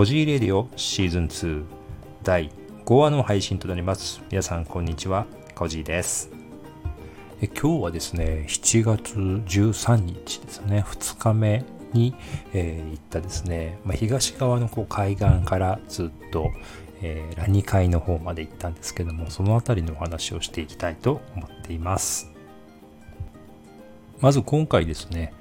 コジーレディオシーズン2第5話の配信となります。皆さん、こんにちは。コジーです。え今日はですね、7月13日ですね、2日目に、えー、行ったですね、まあ、東側のこう海岸からずっと、えー、ラニ海の方まで行ったんですけども、その辺りのお話をしていきたいと思っています。まず今回ですね、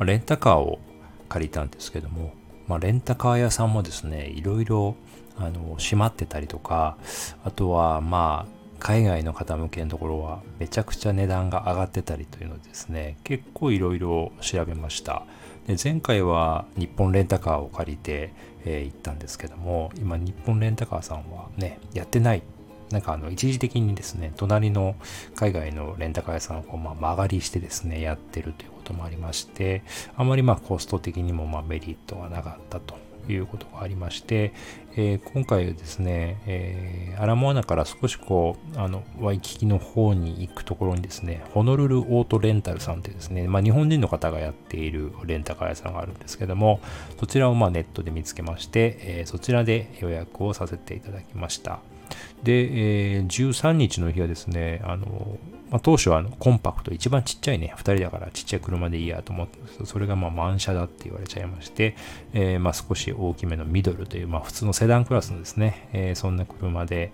レンタカーを借りたんですけども、まあ、レンタカー屋さんもですね、いろいろあの閉まってたりとか、あとはまあ海外の方向けのところはめちゃくちゃ値段が上がってたりというのですね、結構いろいろ調べました。で前回は日本レンタカーを借りて、えー、行ったんですけども、今日本レンタカーさんはね、やってない。なんかあの一時的にですね、隣の海外のレンタカー屋さんをこう、まあ、曲がりしてですね、やってるということもありまして、あまりまあコスト的にもまあメリットがなかったということがありまして、えー、今回ですね、えー、アラモアナから少しこう、あの、ワイキキの方に行くところにですね、ホノルルオートレンタルさんってですね、まあ日本人の方がやっているレンタカー屋さんがあるんですけども、そちらをまネットで見つけまして、えー、そちらで予約をさせていただきました。で、えー、13日の日はですね、あの、まあ、当初はあのコンパクト、一番ちっちゃいね、2人だからちっちゃい車でいいやと思ったんですけど、それがまあ満車だって言われちゃいまして、えー、まあ少し大きめのミドルという、まあ普通のセダンクラスのですね、えー、そんな車で、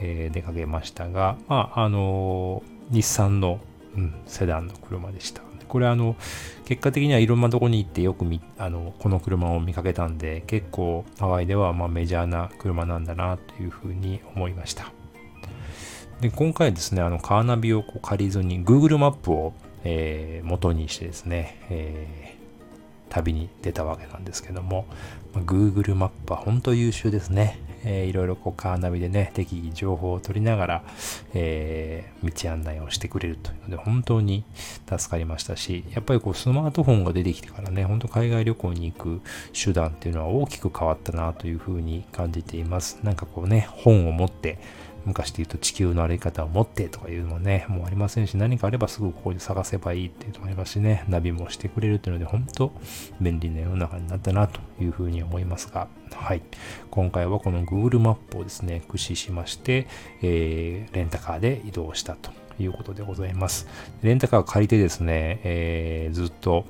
えー、出かけましたが、まああの日産の、うん、セダンの車でした。これあの、結果的にはいろんなとこに行ってよくみあのこの車を見かけたんで、結構ハワイではまメジャーな車なんだなというふうに思いました。で今回ですね、あのカーナビをこう借りずに Google マップを、えー、元にしてですね、えー、旅に出たわけなんですけども、ま、Google マップは本当優秀ですね。えー、いろいろこうカーナビでね、適宜情報を取りながら、えー、道案内をしてくれるというので、本当に助かりましたし、やっぱりこうスマートフォンが出てきてからね、本当海外旅行に行く手段っていうのは大きく変わったなというふうに感じています。なんかこうね、本を持って、昔で言うと地球の歩き方を持ってとかいうのもね、もうありませんし、何かあればすぐここで探せばいいっていうのもありますしね、ナビもしてくれるというので、本当便利な世の中になったなというふうに思いますが、はい。今回はこの Google マップをですね、駆使しまして、えー、レンタカーで移動したということでございます。レンタカーを借りてですね、えー、ずっと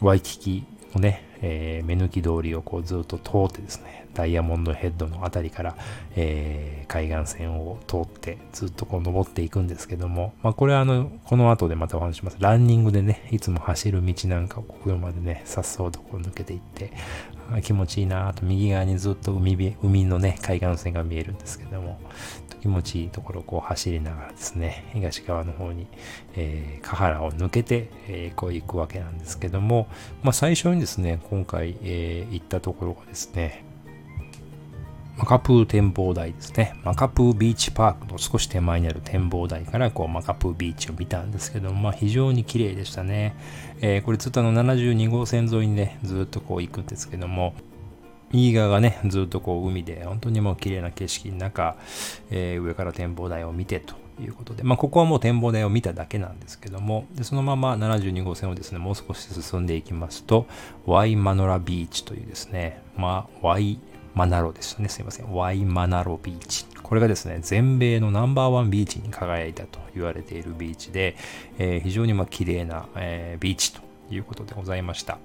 ワイキキのね、えー、目抜き通りをこうずっと通ってですね、ダイヤモンドヘッドの辺りから、えー、海岸線を通ってずっとこう登っていくんですけども、まあこれはあの、この後でまたお話します。ランニングでね、いつも走る道なんかを車でね、さっそうとこう抜けていって、気持ちいいなと、右側にずっと海海のね、海岸線が見えるんですけども、気持ちいいところをこう走りながらですね、東側の方に、えー、カハラを抜けて、えー、こう行くわけなんですけども、まあ最初にですね、今回、えー、行ったところがですね、マカプー展望台ですね。マカプービーチパークの少し手前にある展望台からこうマカプービーチを見たんですけども、まあ、非常に綺麗でしたね。えー、これずっとあの72号線沿いにね、ずっとこう行くんですけども、右側がね、ずっとこう海で、本当にもう綺麗な景色の中、えー、上から展望台を見てということで、まあ、ここはもう展望台を見ただけなんですけども、でそのまま72号線をですね、もう少し進んでいきますと、ワイマノラビーチというですね、まあ、ワイマナロですね。すいません。ワイマナロビーチ。これがですね、全米のナンバーワンビーチに輝いたと言われているビーチで、えー、非常にまあ綺麗な、えー、ビーチということでございました。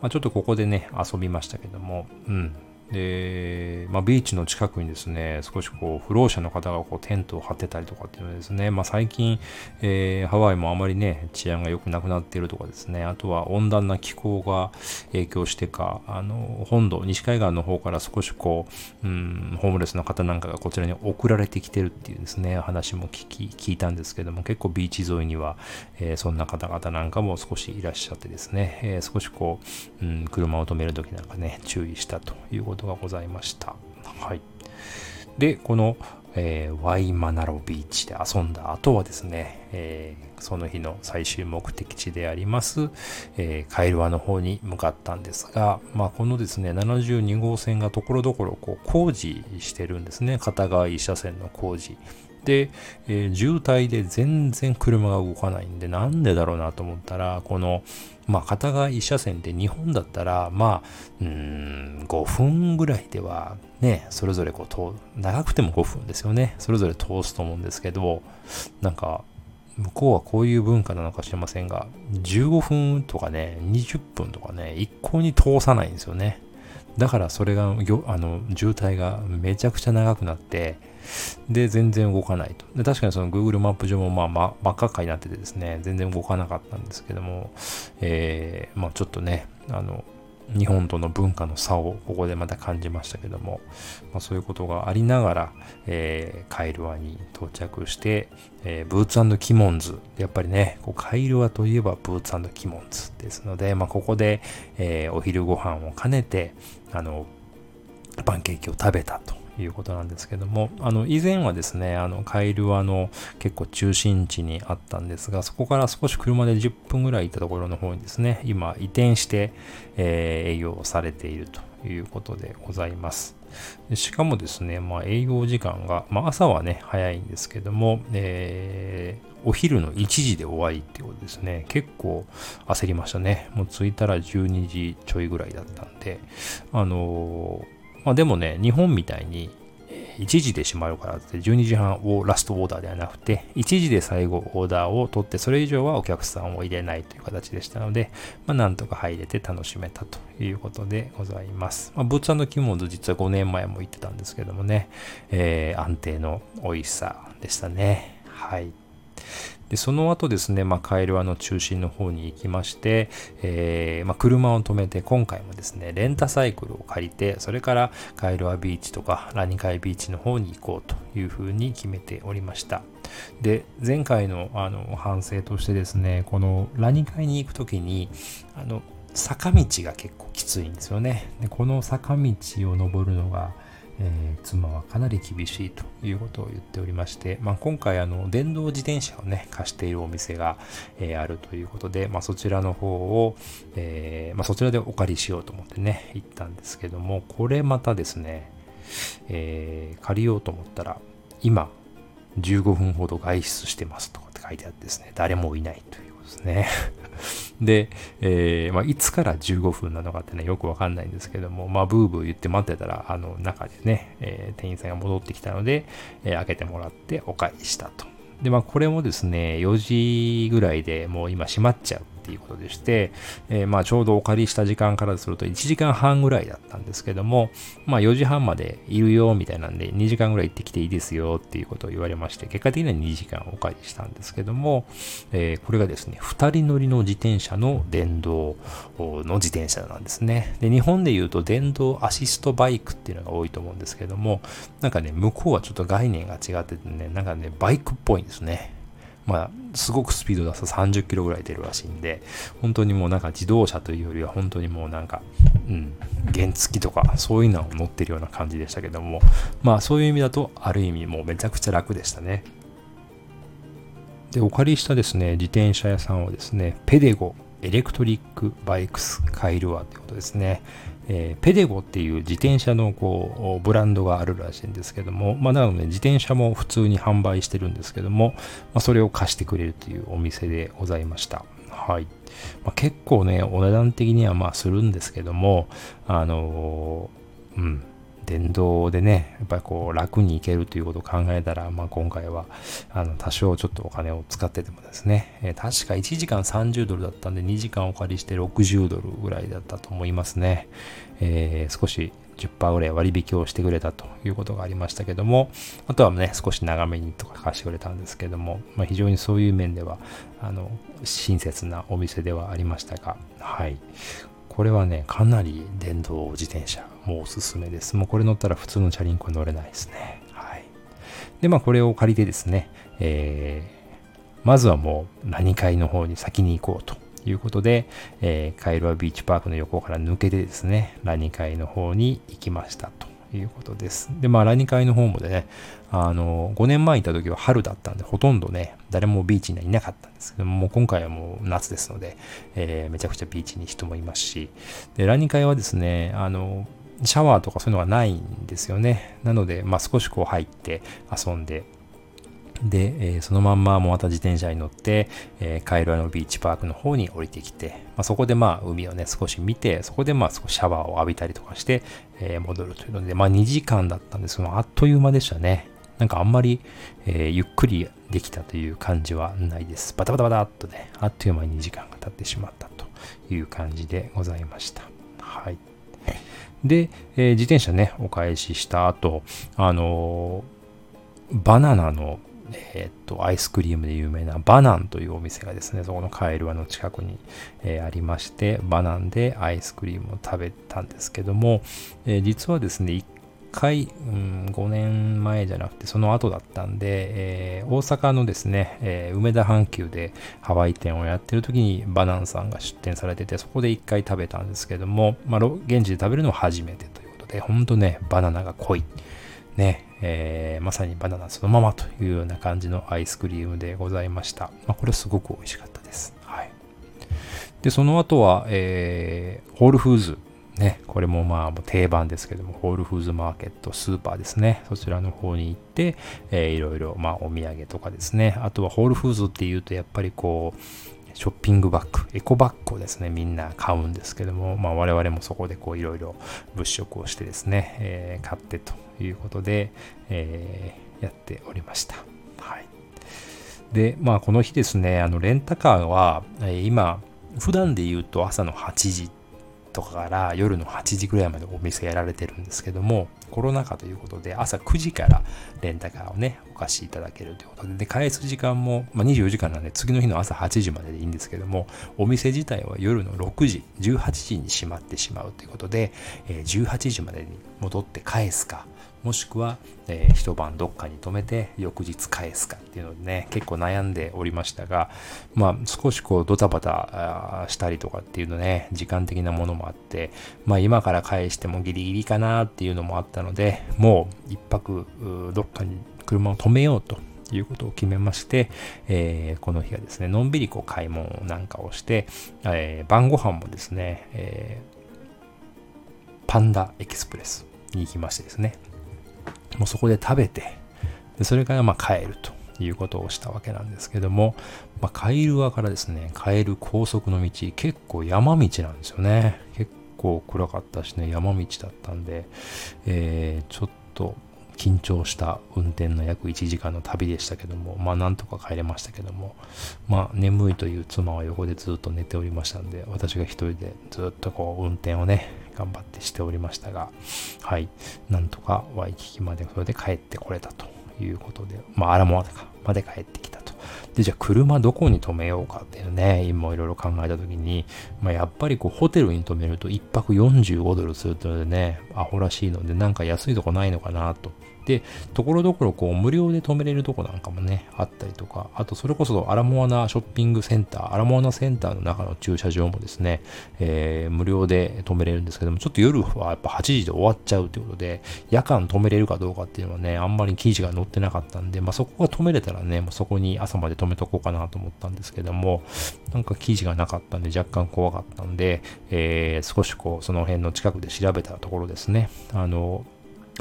まあ、ちょっとここでね、遊びましたけども、うん、で、まあ、ビーチの近くにですね、少しこう、不老者の方がこうテントを張ってたりとかっていうのですね、まあ、最近、えー、ハワイもあまりね、治安が良くなくなっているとかですね、あとは温暖な気候が影響してか、あの、本土、西海岸の方から少しこう、うん、ホームレスの方なんかがこちらに送られてきてるっていうですね、話も聞き、聞いたんですけども、結構ビーチ沿いには、えー、そんな方々なんかも少しいらっしゃってですね、えー、少しこう、うん、車を止めるときなんかね、注意したということがございました。はい。で、この、えー、ワイマナロビーチで遊んだ後はですね、えー、その日の最終目的地であります、えー、カイルワの方に向かったんですが、まあ、このですね、72号線がところどころこう工事してるんですね。片側1車線の工事。で、えー、渋滞で全然車が動かないんで、なんでだろうなと思ったら、この、まあ、片側1車線で日本だったら、まあ、うん、5分ぐらいでは、ね、それぞれこう、長くても5分ですよね。それぞれ通すと思うんですけど、なんか、向こうはこういう文化なのか知りませんが、15分とかね、20分とかね、一向に通さないんですよね。だからそれが、あの、渋滞がめちゃくちゃ長くなって、で、全然動かないと。で、確かにその Google マップ上もまあ、ま、真っ赤っかになっててですね、全然動かなかったんですけども、えー、まあちょっとね、あの、日本との文化の差をここでまた感じましたけども、まあ、そういうことがありながら、えー、カイルワに到着して、えー、ブーツキモンズ。やっぱりね、こうカイルワといえばブーツキモンズですので、まあ、ここで、えー、お昼ご飯を兼ねて、あの、パンケーキを食べたということなんですけども、あの、以前はですね、あの、カイルワの結構中心地にあったんですが、そこから少し車で10分ぐらい行ったところの方にですね、今移転して、えー、営業されているということでございます。しかもですね、まあ、営業時間が、まあ、朝はね、早いんですけども、えー、お昼の1時で終わりってことですね。結構焦りましたね。もう着いたら12時ちょいぐらいだったんで、あのーまあでもね、日本みたいに1時で閉まるからって12時半をラストオーダーではなくて1時で最後オーダーを取ってそれ以上はお客さんを入れないという形でしたので、まあ、なんとか入れて楽しめたということでございます。まあ、ブーツキモンズ実は5年前も行ってたんですけどもね、えー、安定の美味しさでしたね。はい。でその後ですね、まあ、カエルワの中心の方に行きまして、えー、まあ、車を止めて今回もですねレンタサイクルを借りてそれからカエルワビーチとかラニカイビーチの方に行こうというふうに決めておりました。で前回のあの反省としてですねこのラニカイに行く時にあの坂道が結構きついんですよね。でこの坂道を登るのがえー、妻はかなり厳しいということを言っておりまして、まあ、今回あの電動自転車をね貸しているお店が、えー、あるということで、まあ、そちらの方を、えー、まあ、そちらでお借りしようと思ってね行ったんですけどもこれまたですね、え借りようと思ったら今15分ほど外出してますとかって書いてあってですね誰もいないというですね で、えー、まあ、いつから15分なのかってね、よくわかんないんですけども、まあ、ブーブー言って待ってたら、あの、中でね、えー、店員さんが戻ってきたので、えー、開けてもらってお返ししたと。で、まあ、これもですね、4時ぐらいでもう今閉まっちゃうっていうことでして、えー、まあちょうどお借りした時間からすると1時間半ぐらいだったんですけども、まあ4時半までいるよみたいなんで2時間ぐらい行ってきていいですよっていうことを言われまして、結果的には2時間お借りしたんですけども、えー、これがですね、2人乗りの自転車の電動の自転車なんですね。で、日本で言うと電動アシストバイクっていうのが多いと思うんですけども、なんかね、向こうはちょっと概念が違っててね、なんかね、バイクっぽいんですね。まあ、すごくスピード出すと30キロぐらい出るらしいんで、本当にもうなんか自動車というよりは本当にもうなんか、うん、原付とかそういうのを乗ってるような感じでしたけども、まあそういう意味だとある意味もうめちゃくちゃ楽でしたね。で、お借りしたですね、自転車屋さんはですね、ペデゴエレクトリックバイクスカイルワということですね。えー、ペデゴっていう自転車のこうブランドがあるらしいんですけども、まあ、なので自転車も普通に販売してるんですけども、まあ、それを貸してくれるというお店でございました。はい。まあ、結構ね、お値段的にはまあするんですけども、あのー、うん。電動でね、やっぱりこう楽に行けるということを考えたら、まあ、今回はあの多少ちょっとお金を使っててもですね、えー、確か1時間30ドルだったんで2時間お借りして60ドルぐらいだったと思いますね。えー、少し10%ぐらい割引をしてくれたということがありましたけども、あとはね、少し長めにとか貸してくれたんですけども、まあ、非常にそういう面では、あの、親切なお店ではありましたが、はい。これはね、かなり電動自転車、もうおすすめです。もうこれ乗ったら普通のチャリンコ乗れないですね。はい。で、まあこれを借りてですね、えー、まずはもう何階の方に先に行こうということで、えー、カイロアビーチパークの横から抜けてですね、ラニカイの方に行きましたと。いうことです。で、まあ、ラニ会の方もでね、あの、5年前行った時は春だったんで、ほとんどね、誰もビーチにはいなかったんですけども、もう今回はもう夏ですので、えー、めちゃくちゃビーチに人もいますし、で、ラニ会はですね、あの、シャワーとかそういうのがないんですよね。なので、まあ、少しこう入って遊んで、で、えー、そのまんまもまた自転車に乗って、えー、カイロアのビーチパークの方に降りてきて、まあ、そこでまあ海をね少し見てそこでまあ少しシャワーを浴びたりとかして、えー、戻るというのでまあ2時間だったんですけどあっという間でしたね。なんかあんまり、えー、ゆっくりできたという感じはないです。バタバタバタっとねあっという間に2時間が経ってしまったという感じでございました。はい。で、えー、自転車ねお返しした後あのバナナのえ、っと、アイスクリームで有名なバナンというお店がですね、そこのカエルワの近くに、えー、ありまして、バナンでアイスクリームを食べたんですけども、えー、実はですね、1回、うん、5年前じゃなくて、その後だったんで、え大阪のですね、え梅田阪急でハワイ店をやってる時にバナンさんが出店されてて、そこで1回食べたんですけども、まあ、現地で食べるのは初めてということで、ほんとね、バナナが濃い。ね、えー、まさにバナナそのままというような感じのアイスクリームでございました。まあ、これすごく美味しかったです。はい。で、その後は、えー、ホールフーズ。ね、これもまあ定番ですけども、ホールフーズマーケット、スーパーですね。そちらの方に行って、えー、いろいろ、まあお土産とかですね。あとはホールフーズっていうと、やっぱりこう、ショッピングバッグ、エコバッグをですね、みんな買うんですけども、まあ、我々もそこでこういろいろ物色をしてですね、えー、買ってということで、えー、やっておりました。はい。で、まあ、この日ですね、あの、レンタカーは、え、今、普段で言うと朝の8時とかから夜の8時ぐらいまでお店やられてるんですけども、コロナ禍ということで朝9時からレンタカーをね、お貸しいただけるということで、で返す時間も、まあ、24時間なんで次の日の朝8時まででいいんですけども、お店自体は夜の6時、18時に閉まってしまうということで、えー、18時までに戻って返すか、もしくは、えー、一晩どっかに泊めて翌日返すかっていうのでね、結構悩んでおりましたが、まあ少しこうドタバタしたりとかっていうのね、時間的なものもあって、まあ今から返してもギリギリかなっていうのもあったので、もう一泊どっかに車を止めようということを決めまして、えー、この日はですね、のんびりこう買い物なんかをして、えー、晩ご飯もですね、えー、パンダエキスプレスに行きましてですね、もうそこで食べて、でそれからまあ帰るということをしたわけなんですけども、まあ、カイルアからですね、帰る高速の道、結構山道なんですよね。結構暗かったしね、山道だったんで、えー、ちょっと緊張した運転の約1時間の旅でしたけども、まあなんとか帰れましたけども、まあ眠いという妻は横でずっと寝ておりましたんで、私が一人でずっとこう運転をね、頑張ってしておりましたが、はい、なんとかワイキキまでそれで帰ってこれたということで、まあアラモアかまで帰ってきた。で、じゃあ車どこに止めようかっていうね、今いろいろ考えた時に、まあ、やっぱりこうホテルに止めると1泊45ドルするというのでね、アホらしいので、なんか安いとこないのかなと。で、ところどころこう無料で止めれるとこなんかもね、あったりとか、あとそれこそアラモアナショッピングセンター、アラモアナセンターの中の駐車場もですね、えー、無料で止めれるんですけども、ちょっと夜はやっぱ8時で終わっちゃうということで、夜間止めれるかどうかっていうのはね、あんまり記事が載ってなかったんで、まあそこが止めれたらね、もうそこに朝まで止めとこうかなと思ったんですけども、なんか記事がなかったんで若干怖かったんで、えー、少しこうその辺の近くで調べたところですね、あの、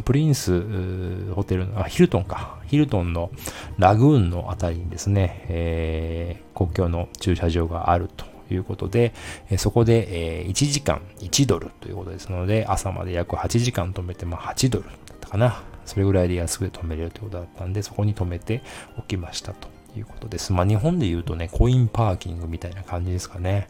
プリンスホテルの、あ、ヒルトンか。ヒルトンのラグーンのあたりにですね、えー、国境の駐車場があるということで、えそこで、えー、1時間1ドルということですので、朝まで約8時間止めて、まあ8ドルだったかな。それぐらいで安くで止めれるということだったんで、そこに止めておきましたということです。まあ日本で言うとね、コインパーキングみたいな感じですかね。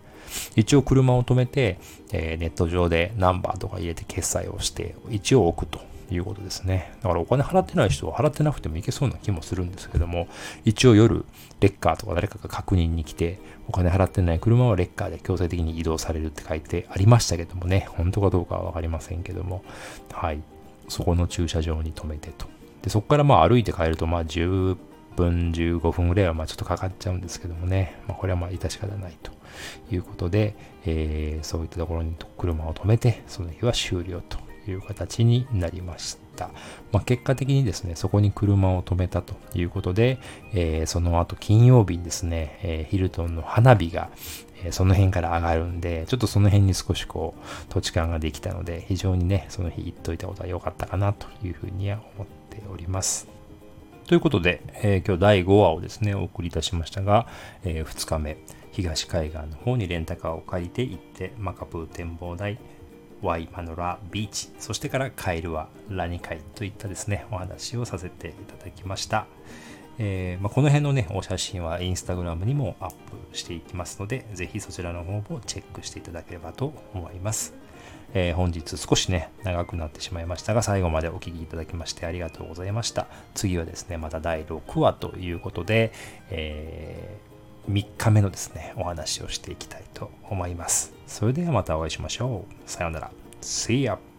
一応車を止めて、えー、ネット上でナンバーとか入れて決済をして、一応置くということですね。だからお金払ってない人は払ってなくてもいけそうな気もするんですけども、一応夜、レッカーとか誰かが確認に来て、お金払ってない車はレッカーで強制的に移動されるって書いてありましたけどもね、本当かどうかはわかりませんけども、はい。そこの駐車場に停めてと。で、そこからまあ歩いて帰ると、まあ10分、15分ぐらいはまあちょっとかかっちゃうんですけどもね、まあこれはまあ致し方ないということで、えー、そういったところに車を止めて、その日は終了という形になりました。まあ、結果的にですね、そこに車を止めたということで、えー、その後金曜日にですね、えー、ヒルトンの花火が、えー、その辺から上がるんで、ちょっとその辺に少しこう土地感ができたので、非常にね、その日行っといたことは良かったかなというふうには思っております。ということで、えー、今日第5話をですね、お送りいたしましたが、えー、2日目、東海岸の方にレンタカーを借りて行って、マカプー展望台、ワイマノラビーチ、そしてからカエルはラニカイといったですね、お話をさせていただきました。えー、まあ、この辺のね、お写真はインスタグラムにもアップしていきますので、ぜひそちらの方もチェックしていただければと思います。えー、本日少しね、長くなってしまいましたが、最後までお聴きいただきましてありがとうございました。次はですね、また第6話ということで、えー、3日目のですね、お話をしていきたいと思います。それではまたお会いしましょう。さようなら。See ya!